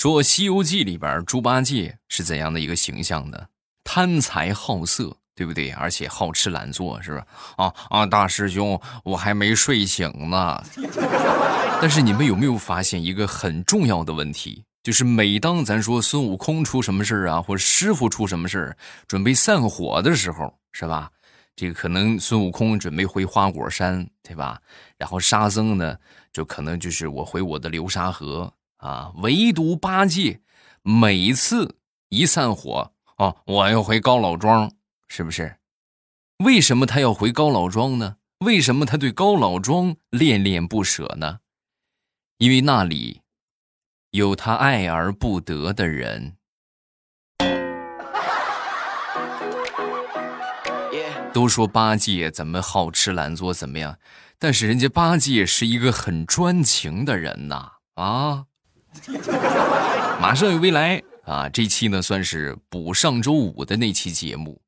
说《西游记》里边猪八戒是怎样的一个形象呢？贪财好色，对不对？而且好吃懒做，是不是？啊啊，大师兄，我还没睡醒呢。但是你们有没有发现一个很重要的问题？就是每当咱说孙悟空出什么事啊，或者师傅出什么事儿，准备散伙的时候，是吧？这个可能孙悟空准备回花果山，对吧？然后沙僧呢，就可能就是我回我的流沙河啊。唯独八戒，每次一散伙。哦，我要回高老庄，是不是？为什么他要回高老庄呢？为什么他对高老庄恋恋不舍呢？因为那里有他爱而不得的人。都说八戒怎么好吃懒做怎么样，但是人家八戒是一个很专情的人呐！啊，马上有未来。啊，这期呢算是补上周五的那期节目，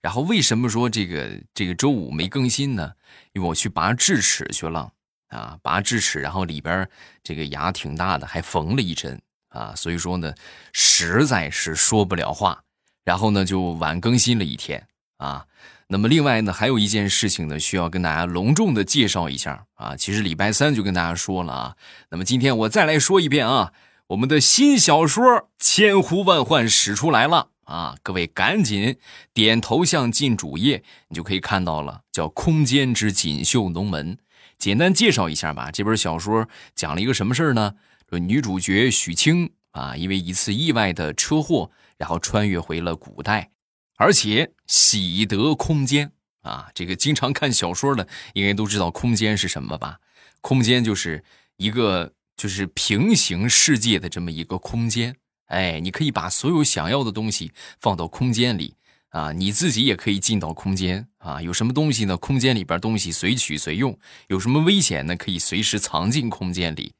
然后为什么说这个这个周五没更新呢？因为我去拔智齿去了啊，拔智齿，然后里边这个牙挺大的，还缝了一针啊，所以说呢实在是说不了话，然后呢就晚更新了一天啊。那么另外呢还有一件事情呢需要跟大家隆重的介绍一下啊，其实礼拜三就跟大家说了啊，那么今天我再来说一遍啊。我们的新小说千呼万唤始出来了啊！各位赶紧点头像进主页，你就可以看到了，叫《空间之锦绣龙门》。简单介绍一下吧，这本小说讲了一个什么事儿呢？说女主角许清啊，因为一次意外的车祸，然后穿越回了古代，而且喜得空间啊。这个经常看小说的应该都知道空间是什么吧？空间就是一个。就是平行世界的这么一个空间，哎，你可以把所有想要的东西放到空间里啊，你自己也可以进到空间啊。有什么东西呢？空间里边东西随取随用。有什么危险呢？可以随时藏进空间里，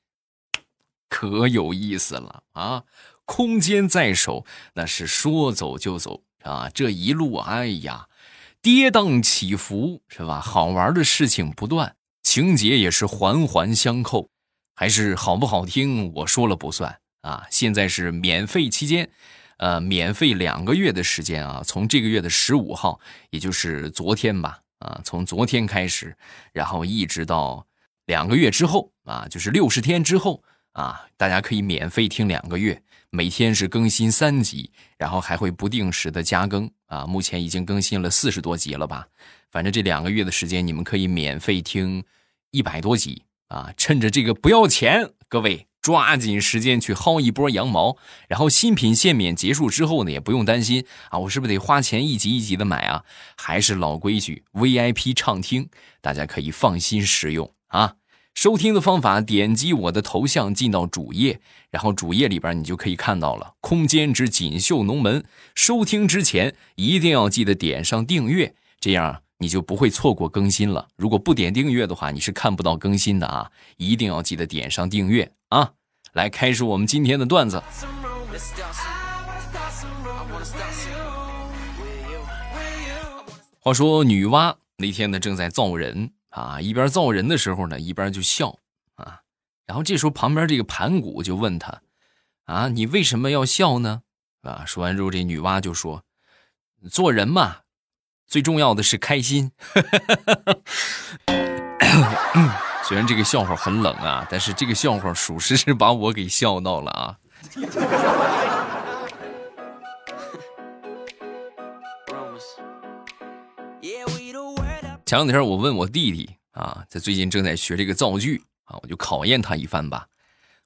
可有意思了啊！空间在手，那是说走就走啊。这一路，哎呀，跌宕起伏是吧？好玩的事情不断，情节也是环环相扣。还是好不好听，我说了不算啊！现在是免费期间，呃，免费两个月的时间啊，从这个月的十五号，也就是昨天吧，啊，从昨天开始，然后一直到两个月之后啊，就是六十天之后啊，大家可以免费听两个月，每天是更新三集，然后还会不定时的加更啊，目前已经更新了四十多集了吧？反正这两个月的时间，你们可以免费听一百多集。啊，趁着这个不要钱，各位抓紧时间去薅一波羊毛。然后新品限免结束之后呢，也不用担心啊，我是不是得花钱一集一集的买啊？还是老规矩，VIP 畅听，大家可以放心使用啊。收听的方法，点击我的头像进到主页，然后主页里边你就可以看到了《空间之锦绣龙门》。收听之前一定要记得点上订阅，这样。你就不会错过更新了。如果不点订阅的话，你是看不到更新的啊！一定要记得点上订阅啊！来开始我们今天的段子。话说女娲那天呢正在造人啊，一边造人的时候呢，一边就笑啊。然后这时候旁边这个盘古就问他：“啊，你为什么要笑呢？”啊，说完之后这女娲就说：“做人嘛。”最重要的是开心。虽然这个笑话很冷啊，但是这个笑话属实是把我给笑到了啊。前两天我问我弟弟啊，他最近正在学这个造句啊，我就考验他一番吧。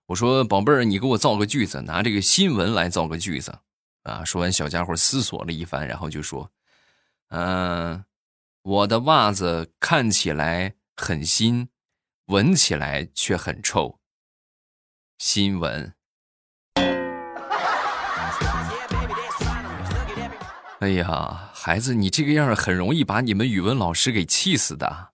我说：“宝贝儿，你给我造个句子，拿这个新闻来造个句子啊。”说完，小家伙思索了一番，然后就说。嗯，我的袜子看起来很新，闻起来却很臭。新闻。哎呀，孩子，你这个样很容易把你们语文老师给气死的。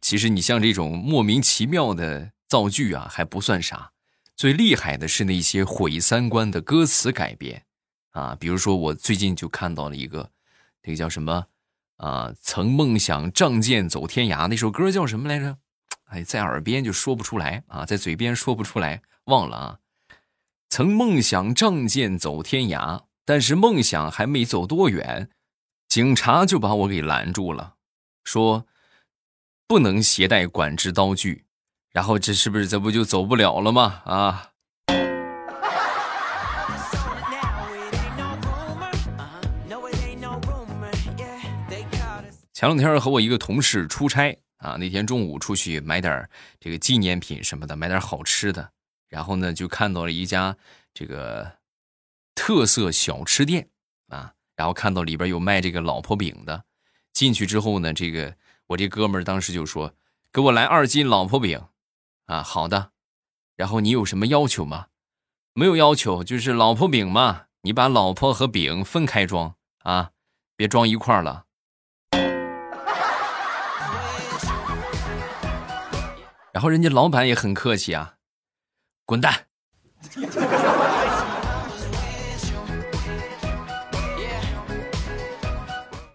其实你像这种莫名其妙的造句啊，还不算啥。最厉害的是那些毁三观的歌词改编，啊，比如说我最近就看到了一个，那个叫什么啊？曾梦想仗剑走天涯那首歌叫什么来着？哎，在耳边就说不出来啊，在嘴边说不出来，忘了啊。曾梦想仗剑走天涯，但是梦想还没走多远，警察就把我给拦住了，说不能携带管制刀具。然后这是不是这不就走不了了吗？啊！前两天和我一个同事出差啊，那天中午出去买点这个纪念品什么的，买点好吃的，然后呢就看到了一家这个特色小吃店啊，然后看到里边有卖这个老婆饼的，进去之后呢，这个我这哥们儿当时就说：“给我来二斤老婆饼。”啊，好的。然后你有什么要求吗？没有要求，就是老婆饼嘛，你把老婆和饼分开装啊，别装一块了。然后人家老板也很客气啊，滚蛋！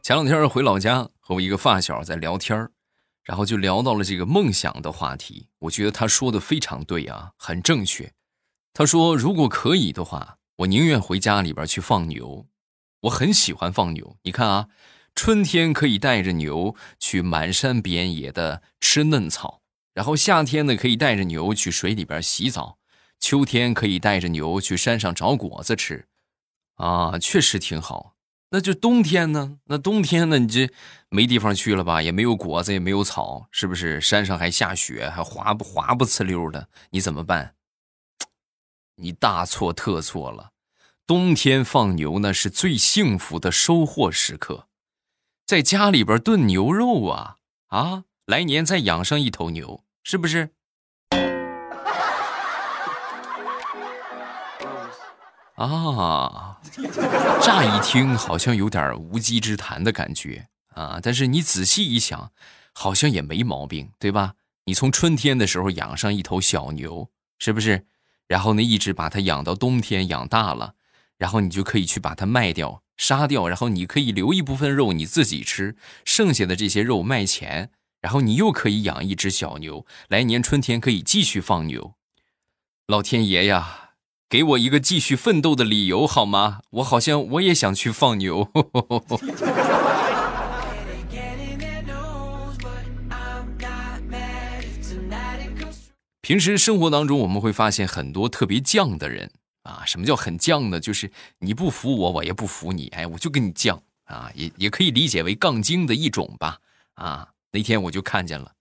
前两天回老家和我一个发小在聊天然后就聊到了这个梦想的话题。我觉得他说的非常对啊，很正确。他说如果可以的话，我宁愿回家里边去放牛。我很喜欢放牛，你看啊，春天可以带着牛去满山遍野的吃嫩草。然后夏天呢，可以带着牛去水里边洗澡；秋天可以带着牛去山上找果子吃，啊，确实挺好。那就冬天呢？那冬天呢？你这没地方去了吧？也没有果子，也没有草，是不是？山上还下雪，还滑不滑不呲溜的，你怎么办？你大错特错了。冬天放牛那是最幸福的收获时刻，在家里边炖牛肉啊啊！来年再养上一头牛，是不是？啊，乍一听好像有点无稽之谈的感觉啊，但是你仔细一想，好像也没毛病，对吧？你从春天的时候养上一头小牛，是不是？然后呢，一直把它养到冬天养大了，然后你就可以去把它卖掉、杀掉，然后你可以留一部分肉你自己吃，剩下的这些肉卖钱。然后你又可以养一只小牛，来年春天可以继续放牛。老天爷呀，给我一个继续奋斗的理由好吗？我好像我也想去放牛。平时生活当中，我们会发现很多特别犟的人啊。什么叫很犟呢？就是你不服我，我也不服你。哎，我就跟你犟啊，也也可以理解为杠精的一种吧。啊。那天我就看见了，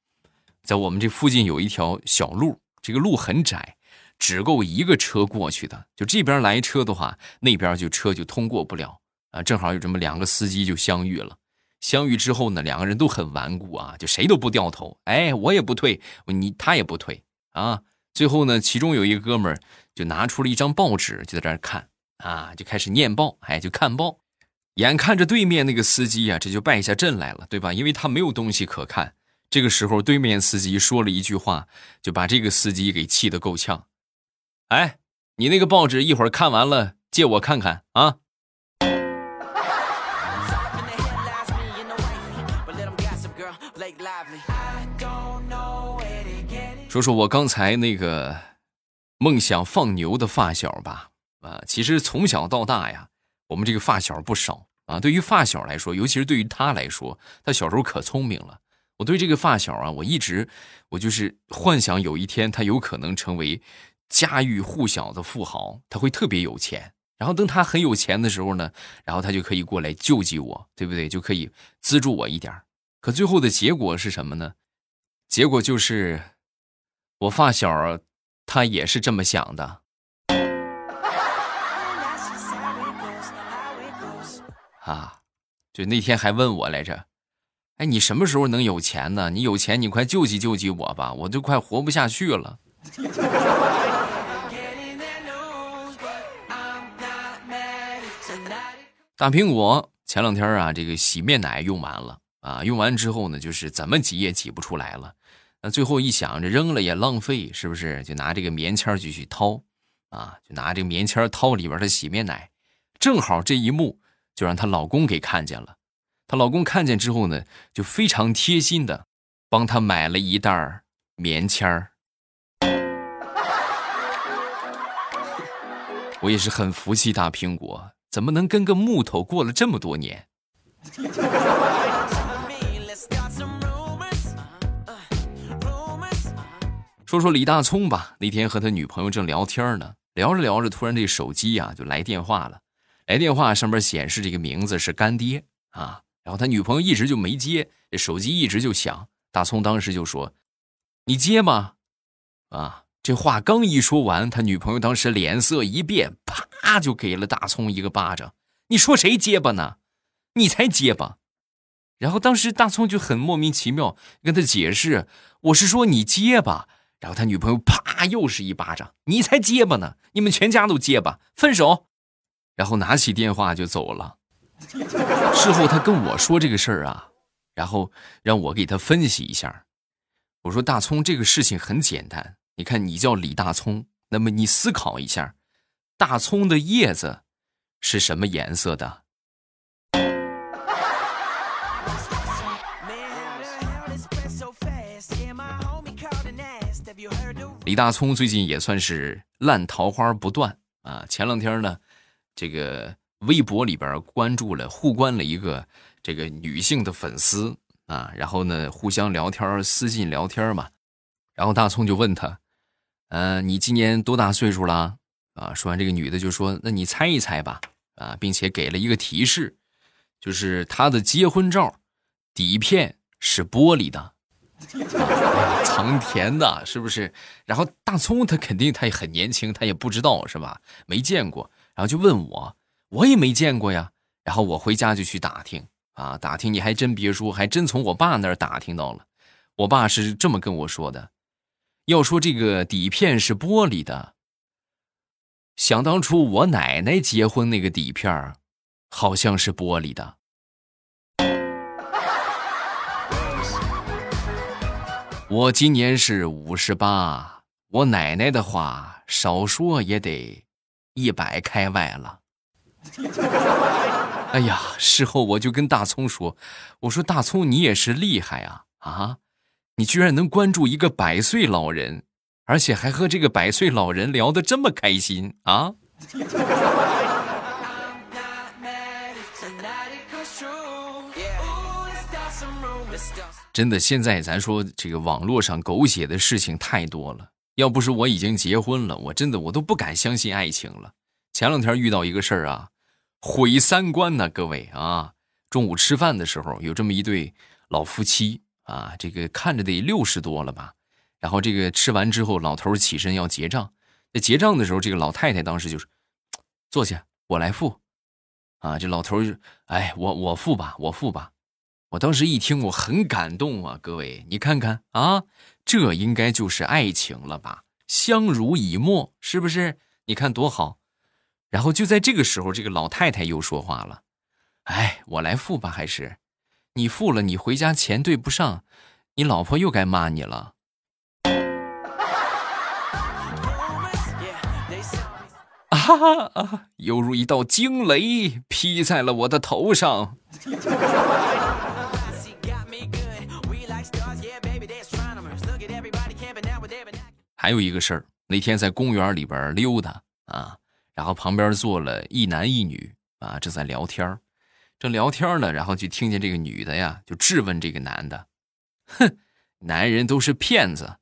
在我们这附近有一条小路，这个路很窄，只够一个车过去的。就这边来车的话，那边就车就通过不了啊。正好有这么两个司机就相遇了，相遇之后呢，两个人都很顽固啊，就谁都不掉头。哎，我也不退，你他也不退啊。最后呢，其中有一个哥们儿就拿出了一张报纸，就在这儿看啊，就开始念报，哎，就看报。眼看着对面那个司机啊，这就败下阵来了，对吧？因为他没有东西可看。这个时候，对面司机说了一句话，就把这个司机给气得够呛。哎，你那个报纸一会儿看完了，借我看看啊！说说我刚才那个梦想放牛的发小吧。啊，其实从小到大呀，我们这个发小不少。啊，对于发小来说，尤其是对于他来说，他小时候可聪明了。我对这个发小啊，我一直我就是幻想有一天他有可能成为家喻户晓的富豪，他会特别有钱。然后等他很有钱的时候呢，然后他就可以过来救济我，对不对？就可以资助我一点可最后的结果是什么呢？结果就是我发小他也是这么想的。啊，就那天还问我来着，哎，你什么时候能有钱呢？你有钱，你快救济救济我吧，我都快活不下去了。大苹果前两天啊，这个洗面奶用完了啊，用完之后呢，就是怎么挤也挤不出来了。那最后一想，这扔了也浪费，是不是？就拿这个棉签就去掏，啊，就拿这个棉签掏里边的洗面奶，正好这一幕。就让她老公给看见了，她老公看见之后呢，就非常贴心的帮她买了一袋棉签儿。我也是很服气大苹果，怎么能跟个木头过了这么多年？说说李大聪吧，那天和他女朋友正聊天呢，聊着聊着，突然这手机呀就来电话了，来电话上面显示这个名字是干爹啊，然后他女朋友一直就没接，这手机一直就响，大聪当时就说：“你接吗？”啊，这话刚一说完，他女朋友当时脸色一变，啪就给了大葱一个巴掌。你说谁结巴呢？你才结巴。然后当时大葱就很莫名其妙跟他解释：“我是说你结巴。”然后他女朋友啪又是一巴掌，你才结巴呢！你们全家都结巴，分手。然后拿起电话就走了。事后他跟我说这个事儿啊，然后让我给他分析一下。我说大葱这个事情很简单，你看你叫李大葱，那么你思考一下，大葱的叶子是什么颜色的？李大聪最近也算是烂桃花不断啊！前两天呢，这个微博里边关注了互关了一个这个女性的粉丝啊，然后呢互相聊天私信聊天嘛，然后大葱就问他，呃，你今年多大岁数了？啊，说完这个女的就说，那你猜一猜吧，啊，并且给了一个提示，就是她的结婚照底片是玻璃的。藏田的，是不是？然后大葱他肯定他也很年轻，他也不知道是吧？没见过，然后就问我，我也没见过呀。然后我回家就去打听啊，打听你还真别说，还真从我爸那儿打听到了。我爸是这么跟我说的：要说这个底片是玻璃的，想当初我奶奶结婚那个底片好像是玻璃的。我今年是五十八，我奶奶的话少说也得一百开外了。哎呀，事后我就跟大葱说：“我说大葱，你也是厉害啊啊！你居然能关注一个百岁老人，而且还和这个百岁老人聊得这么开心啊！” 真的，现在咱说这个网络上狗血的事情太多了。要不是我已经结婚了，我真的我都不敢相信爱情了。前两天遇到一个事儿啊，毁三观呢，各位啊！中午吃饭的时候，有这么一对老夫妻啊，这个看着得六十多了吧。然后这个吃完之后，老头起身要结账。在结账的时候，这个老太太当时就是坐下，我来付。啊，这老头就哎，我我付吧，我付吧。我当时一听，我很感动啊！各位，你看看啊，这应该就是爱情了吧？相濡以沫，是不是？你看多好。然后就在这个时候，这个老太太又说话了：“哎，我来付吧，还是你付了？你回家钱对不上，你老婆又该骂你了。”啊啊！犹如一道惊雷劈在了我的头上。还有一个事儿，那天在公园里边溜达啊，然后旁边坐了一男一女啊，正在聊天正聊天呢，然后就听见这个女的呀，就质问这个男的：“哼，男人都是骗子。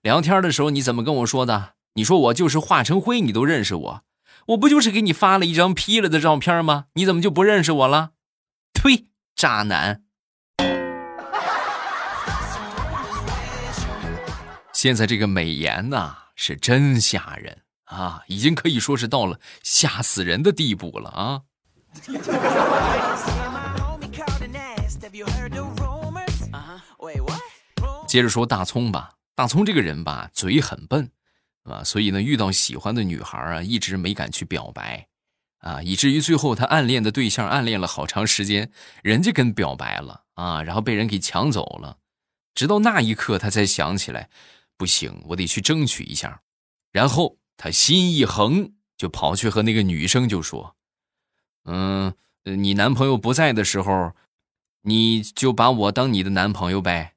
聊天的时候你怎么跟我说的？你说我就是化成灰，你都认识我？我不就是给你发了一张 P 了的照片吗？你怎么就不认识我了？呸，渣男！”现在这个美颜呐，是真吓人啊，已经可以说是到了吓死人的地步了啊！接着说大葱吧，大葱这个人吧，嘴很笨，啊，所以呢，遇到喜欢的女孩啊，一直没敢去表白，啊，以至于最后他暗恋的对象暗恋了好长时间，人家跟表白了啊，然后被人给抢走了，直到那一刻他才想起来。不行，我得去争取一下。然后他心一横，就跑去和那个女生就说：“嗯，你男朋友不在的时候，你就把我当你的男朋友呗。”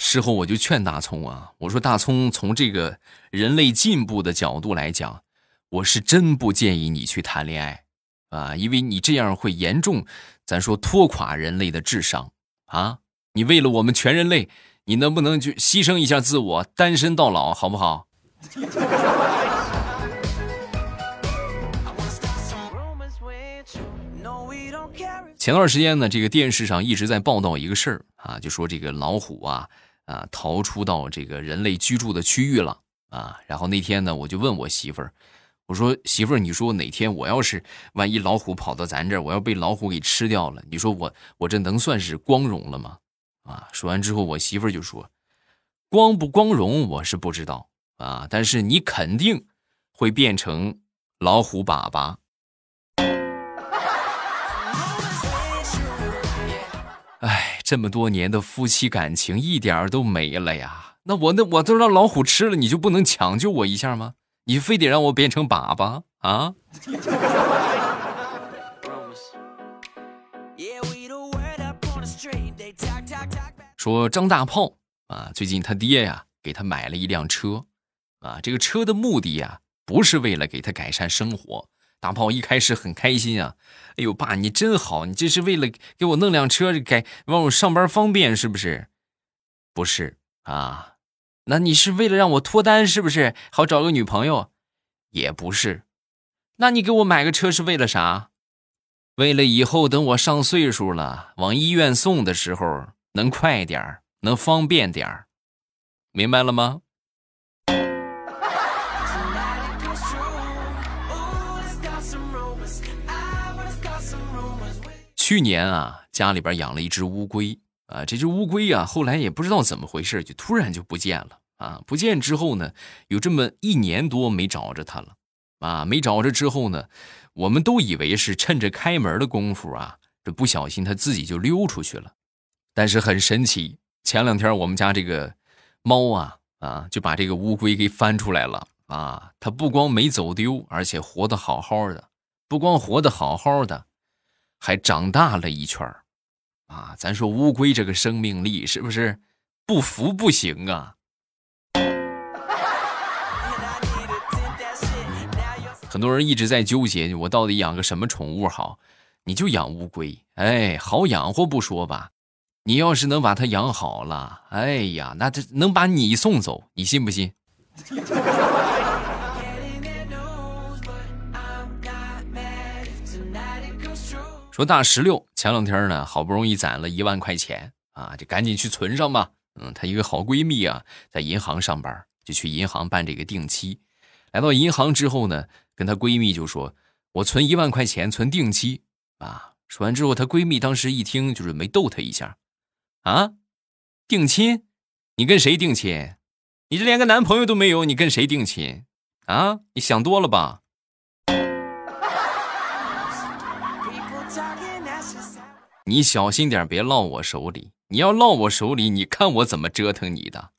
事后我就劝大葱啊，我说大葱从这个人类进步的角度来讲，我是真不建议你去谈恋爱啊，因为你这样会严重，咱说拖垮人类的智商啊。你为了我们全人类，你能不能去牺牲一下自我，单身到老，好不好？前段时间呢，这个电视上一直在报道一个事儿啊，就说这个老虎啊啊逃出到这个人类居住的区域了啊。然后那天呢，我就问我媳妇儿，我说媳妇儿，你说哪天我要是万一老虎跑到咱这儿，我要被老虎给吃掉了，你说我我这能算是光荣了吗？啊，说完之后，我媳妇儿就说，光不光荣我是不知道啊，但是你肯定会变成老虎粑粑。这么多年的夫妻感情一点都没了呀！那我那我都让老虎吃了，你就不能抢救我一下吗？你非得让我变成粑粑啊？说张大炮啊，最近他爹呀给他买了一辆车，啊，这个车的目的呀不是为了给他改善生活。大炮一开始很开心啊，哎呦，爸你真好，你这是为了给我弄辆车，改让我上班方便是不是？不是啊，那你是为了让我脱单是不是？好找个女朋友？也不是，那你给我买个车是为了啥？为了以后等我上岁数了，往医院送的时候能快点，能方便点，明白了吗？去年啊，家里边养了一只乌龟啊，这只乌龟啊，后来也不知道怎么回事，就突然就不见了啊。不见之后呢，有这么一年多没找着它了啊。没找着之后呢，我们都以为是趁着开门的功夫啊，这不小心它自己就溜出去了。但是很神奇，前两天我们家这个猫啊啊，就把这个乌龟给翻出来了啊。它不光没走丢，而且活得好好的，不光活得好好的。还长大了一圈啊！咱说乌龟这个生命力是不是不服不行啊？很多人一直在纠结，我到底养个什么宠物好？你就养乌龟，哎，好养活不说吧，你要是能把它养好了，哎呀，那这能把你送走，你信不信？说大石榴前两天呢，好不容易攒了一万块钱啊，就赶紧去存上吧。嗯，她一个好闺蜜啊，在银行上班，就去银行办这个定期。来到银行之后呢，跟她闺蜜就说：“我存一万块钱，存定期啊。”说完之后，她闺蜜当时一听，就准备逗她一下：“啊，定亲？你跟谁定亲？你这连个男朋友都没有，你跟谁定亲？啊，你想多了吧？”你小心点，别落我手里。你要落我手里，你看我怎么折腾你的。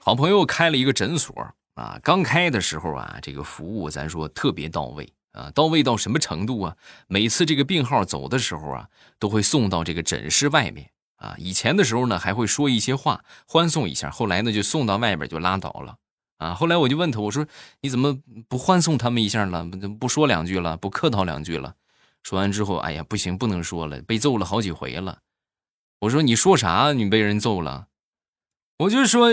好朋友开了一个诊所啊，刚开的时候啊，这个服务咱说特别到位啊，到位到什么程度啊？每次这个病号走的时候啊，都会送到这个诊室外面啊。以前的时候呢，还会说一些话欢送一下，后来呢，就送到外边就拉倒了。啊！后来我就问他，我说：“你怎么不欢送他们一下了？不不说两句了，不客套两句了？”说完之后，哎呀，不行，不能说了，被揍了好几回了。我说：“你说啥？你被人揍了？”我就说：“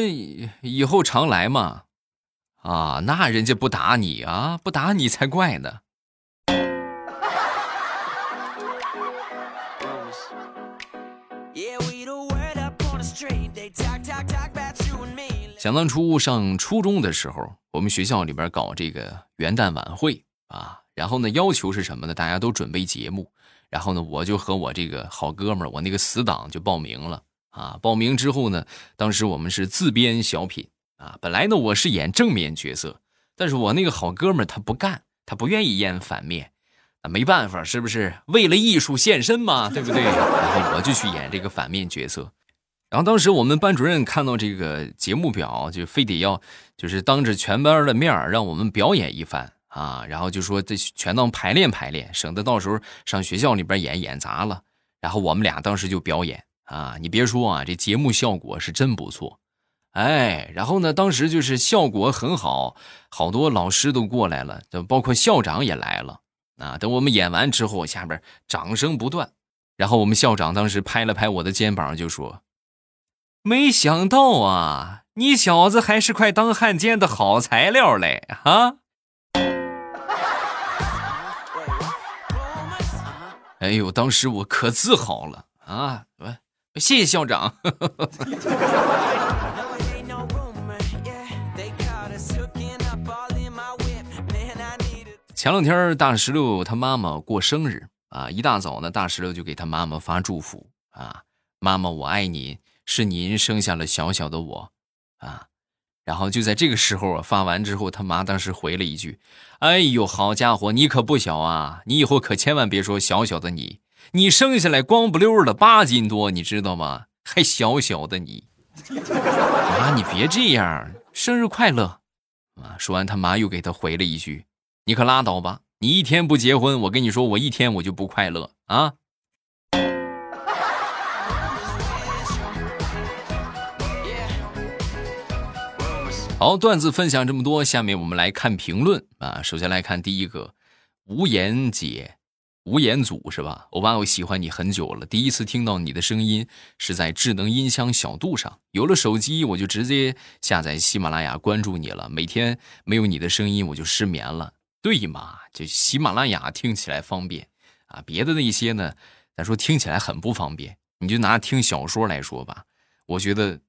以后常来嘛。”啊，那人家不打你啊，不打你才怪呢。想当初上初中的时候，我们学校里边搞这个元旦晚会啊，然后呢，要求是什么呢？大家都准备节目，然后呢，我就和我这个好哥们儿，我那个死党就报名了啊。报名之后呢，当时我们是自编小品啊。本来呢，我是演正面角色，但是我那个好哥们儿他不干，他不愿意演反面，那没办法，是不是为了艺术献身嘛？对不对？然后我就去演这个反面角色。然后当时我们班主任看到这个节目表，就非得要，就是当着全班的面让我们表演一番啊，然后就说这全当排练排练，省得到时候上学校里边演演砸了。然后我们俩当时就表演啊，你别说啊，这节目效果是真不错，哎，然后呢，当时就是效果很好，好多老师都过来了，就包括校长也来了啊。等我们演完之后，下边掌声不断，然后我们校长当时拍了拍我的肩膀，就说：“没想到啊，你小子还是块当汉奸的好材料嘞，哈。”哎呦，当时我可自豪了啊！谢谢校长。前两天大石榴他妈妈过生日啊，一大早呢，大石榴就给他妈妈发祝福啊：“妈妈，我爱你，是您生下了小小的我啊。”然后就在这个时候，发完之后，他妈当时回了一句：“哎呦，好家伙，你可不小啊！你以后可千万别说小小的你，你生下来光不溜的八斤多，你知道吗？还小小的你，妈，你别这样，生日快乐！”啊，说完，他妈又给他回了一句：“你可拉倒吧，你一天不结婚，我跟你说，我一天我就不快乐啊。”好，段子分享这么多，下面我们来看评论啊。首先来看第一个，无言姐，无言组是吧？欧巴，我喜欢你很久了，第一次听到你的声音是在智能音箱小度上，有了手机我就直接下载喜马拉雅关注你了。每天没有你的声音我就失眠了，对嘛？就喜马拉雅听起来方便啊，别的那些呢，咱说听起来很不方便。你就拿听小说来说吧，我觉得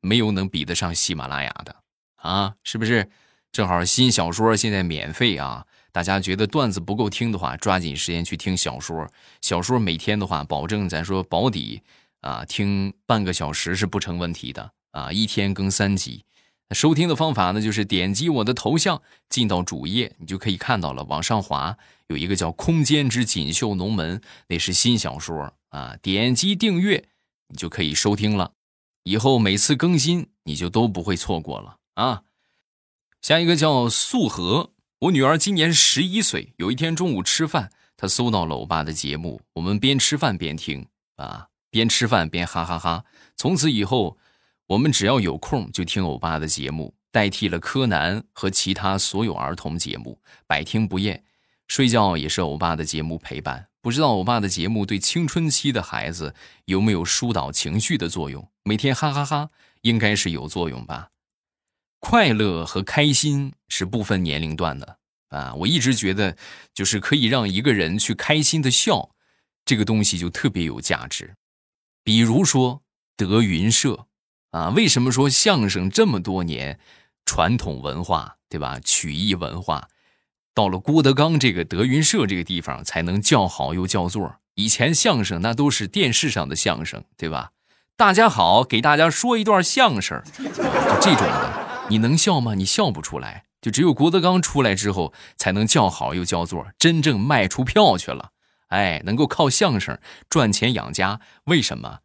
没有能比得上喜马拉雅的。啊，是不是？正好新小说现在免费啊！大家觉得段子不够听的话，抓紧时间去听小说。小说每天的话，保证咱说保底啊，听半个小时是不成问题的啊！一天更三集。收听的方法呢，就是点击我的头像，进到主页，你就可以看到了。往上滑有一个叫《空间之锦绣龙门》，那是新小说啊。点击订阅，你就可以收听了。以后每次更新，你就都不会错过了。啊，下一个叫素和，我女儿今年十一岁。有一天中午吃饭，她搜到了欧巴的节目，我们边吃饭边听啊，边吃饭边哈哈哈。从此以后，我们只要有空就听欧巴的节目，代替了柯南和其他所有儿童节目，百听不厌。睡觉也是欧巴的节目陪伴。不知道欧巴的节目对青春期的孩子有没有疏导情绪的作用？每天哈哈哈，应该是有作用吧。快乐和开心是不分年龄段的啊！我一直觉得，就是可以让一个人去开心的笑，这个东西就特别有价值。比如说德云社啊，为什么说相声这么多年传统文化，对吧？曲艺文化到了郭德纲这个德云社这个地方才能叫好又叫座。以前相声那都是电视上的相声，对吧？大家好，给大家说一段相声，就这种的。你能笑吗？你笑不出来，就只有郭德纲出来之后，才能叫好又叫座，真正卖出票去了。哎，能够靠相声赚钱养家，为什么？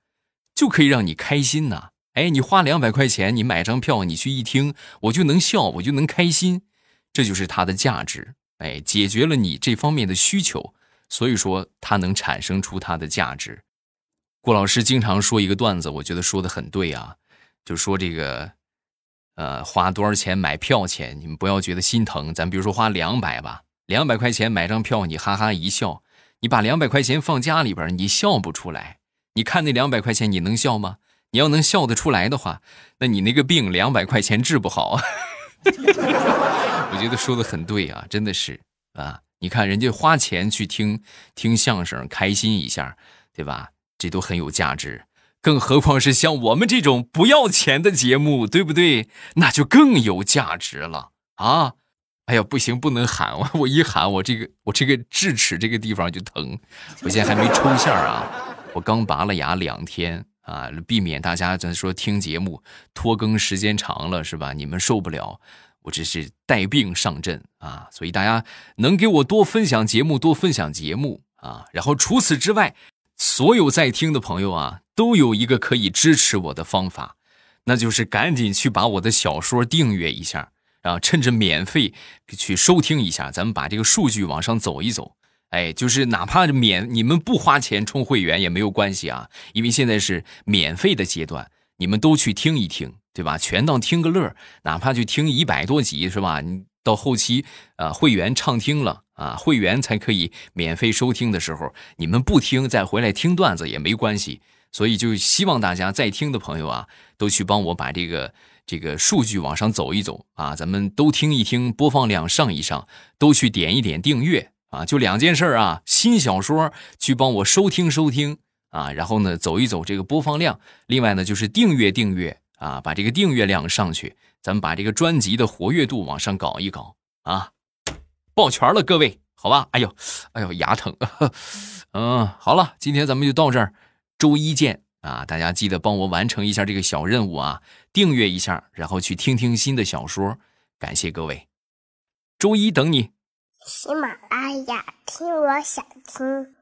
就可以让你开心呐。哎，你花两百块钱，你买张票，你去一听，我就能笑，我就能开心，这就是它的价值。哎，解决了你这方面的需求，所以说它能产生出它的价值。郭老师经常说一个段子，我觉得说的很对啊，就说这个。呃，花多少钱买票钱？你们不要觉得心疼。咱比如说花两百吧，两百块钱买张票，你哈哈一笑。你把两百块钱放家里边，你笑不出来。你看那两百块钱，你能笑吗？你要能笑得出来的话，那你那个病两百块钱治不好。我觉得说的很对啊，真的是啊。你看人家花钱去听听相声，开心一下，对吧？这都很有价值。更何况是像我们这种不要钱的节目，对不对？那就更有价值了啊！哎呀，不行，不能喊我，我一喊我这个我这个智齿这个地方就疼。我现在还没抽线啊，我刚拔了牙两天啊，避免大家咱说听节目拖更时间长了是吧？你们受不了，我这是带病上阵啊！所以大家能给我多分享节目，多分享节目啊！然后除此之外。所有在听的朋友啊，都有一个可以支持我的方法，那就是赶紧去把我的小说订阅一下，啊，趁着免费去收听一下，咱们把这个数据往上走一走。哎，就是哪怕免你们不花钱充会员也没有关系啊，因为现在是免费的阶段，你们都去听一听，对吧？全当听个乐，哪怕就听一百多集，是吧？你到后期啊，会员畅听了啊，会员才可以免费收听的时候，你们不听再回来听段子也没关系。所以就希望大家在听的朋友啊，都去帮我把这个这个数据往上走一走啊，咱们都听一听，播放量上一上，都去点一点订阅。啊，就两件事啊，新小说去帮我收听收听啊，然后呢走一走这个播放量，另外呢就是订阅订阅啊，把这个订阅量上去，咱们把这个专辑的活跃度往上搞一搞啊，抱拳了各位，好吧？哎呦，哎呦牙疼，嗯，好了，今天咱们就到这儿，周一见啊！大家记得帮我完成一下这个小任务啊，订阅一下，然后去听听新的小说，感谢各位，周一等你。喜马拉雅，听我想听。